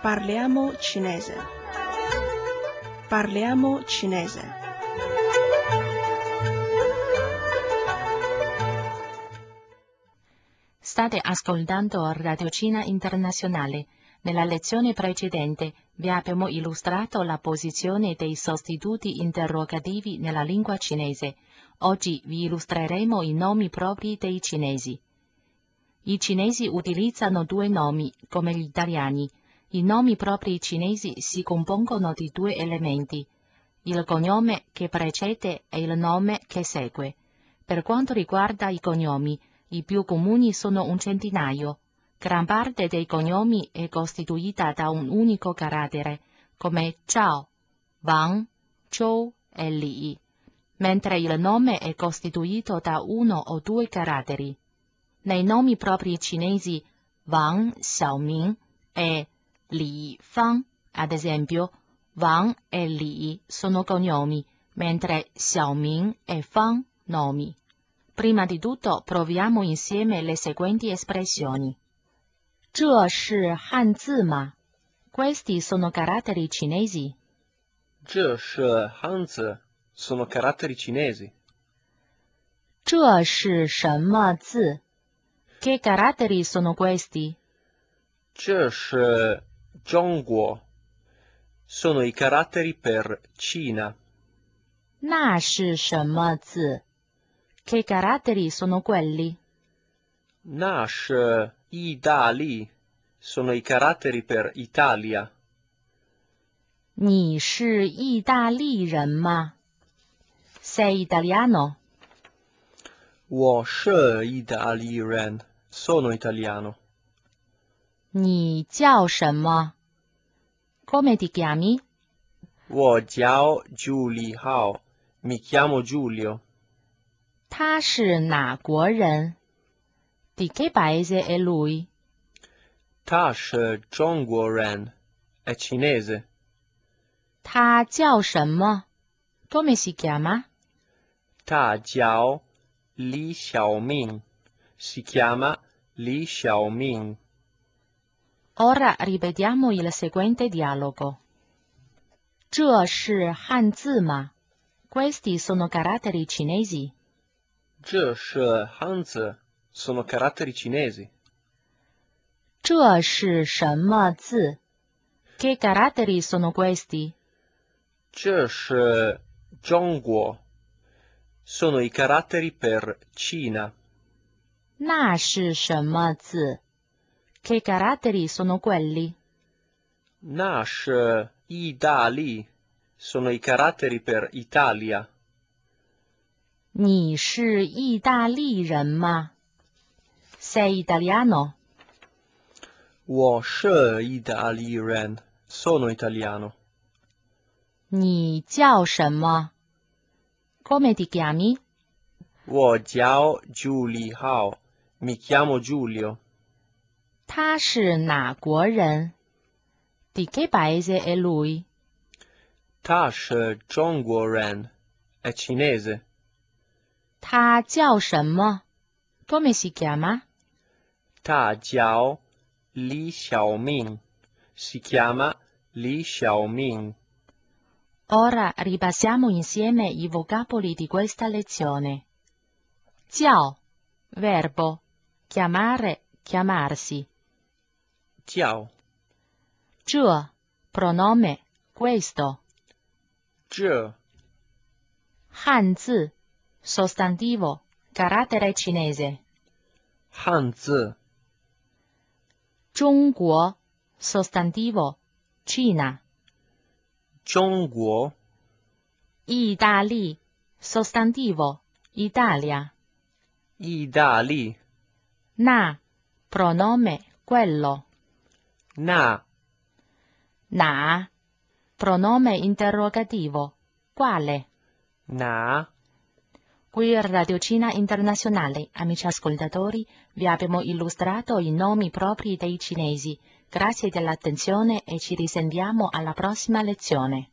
Parliamo cinese. Parliamo cinese. State ascoltando Radio Cina Internazionale. Nella lezione precedente vi abbiamo illustrato la posizione dei sostituti interrogativi nella lingua cinese. Oggi vi illustreremo i nomi propri dei cinesi. I cinesi utilizzano due nomi, come gli italiani. I nomi propri cinesi si compongono di due elementi, il cognome che precede e il nome che segue. Per quanto riguarda i cognomi, i più comuni sono un centinaio. Gran parte dei cognomi è costituita da un unico carattere, come Zhao, Wang, Zhou e Li, mentre il nome è costituito da uno o due caratteri. Nei nomi propri cinesi Wang Xiaoming e Li Fang, ad esempio, Wang e Li sono cognomi, mentre Xiaoming e Fang nomi. Prima di tutto proviamo insieme le seguenti espressioni. 这是汉字吗? Questi sono caratteri cinesi. 这是汉字 sono caratteri cinesi. 这是什么字? Che caratteri sono questi? 这是 中国 sono i caratteri per Cina. 那是什么字? Che caratteri sono quelli? 那是意大利 sono i caratteri per Italia. 你是意大利人吗? Sei italiano? 我是意大利人 sono italiano. 你叫什么? Come ti chiami? 我叫 Giulio Hao, mi chiamo Giulio. 他是哪国人? Di che paese è lui? 他是中国人 è cinese. 他叫什么? Come si chiama? 他叫 Li Xiaoming, si chiama Li Xiaoming. Ora ripetiamo il seguente dialogo. 这是汉字吗? Questi sono caratteri cinesi. 这是汉字 sono caratteri cinesi. 这是什么字? Che caratteri sono questi? 这是中国 sono i caratteri per Cina. 那是什么字? Che caratteri sono quelli? 那是意大利 sono i caratteri per Italia. 你是意大利人吗? Sei italiano? 我是意大利人 sono italiano. 你叫什么? Come ti chiami? 我叫 Giulio Hao, mi chiamo Giulio. 他是哪国人? Di che paese è lui? 他是中国人 è cinese. 他叫什么? Come si chiama? 他叫 Li Xiaoming, si chiama Li Xiaoming. Ora ripassiamo insieme i vocaboli di questa lezione. Jiao, verbo, chiamare, chiamarsi. Ciao. Ciò, pronome, questo. Ciò. Hanzi, sostantivo, carattere cinese. Hanzi. Zhongguo, sostantivo, Cina. Zhongguo. Italia, sostantivo, Italia. Italia. Na, pronome, quello. 那 Na, pronome interrogativo, quale? 哪 Qui a Radio Cina Internazionale, amici ascoltatori, vi abbiamo illustrato i nomi propri dei cinesi. Grazie dell'attenzione e ci risentiamo alla prossima lezione.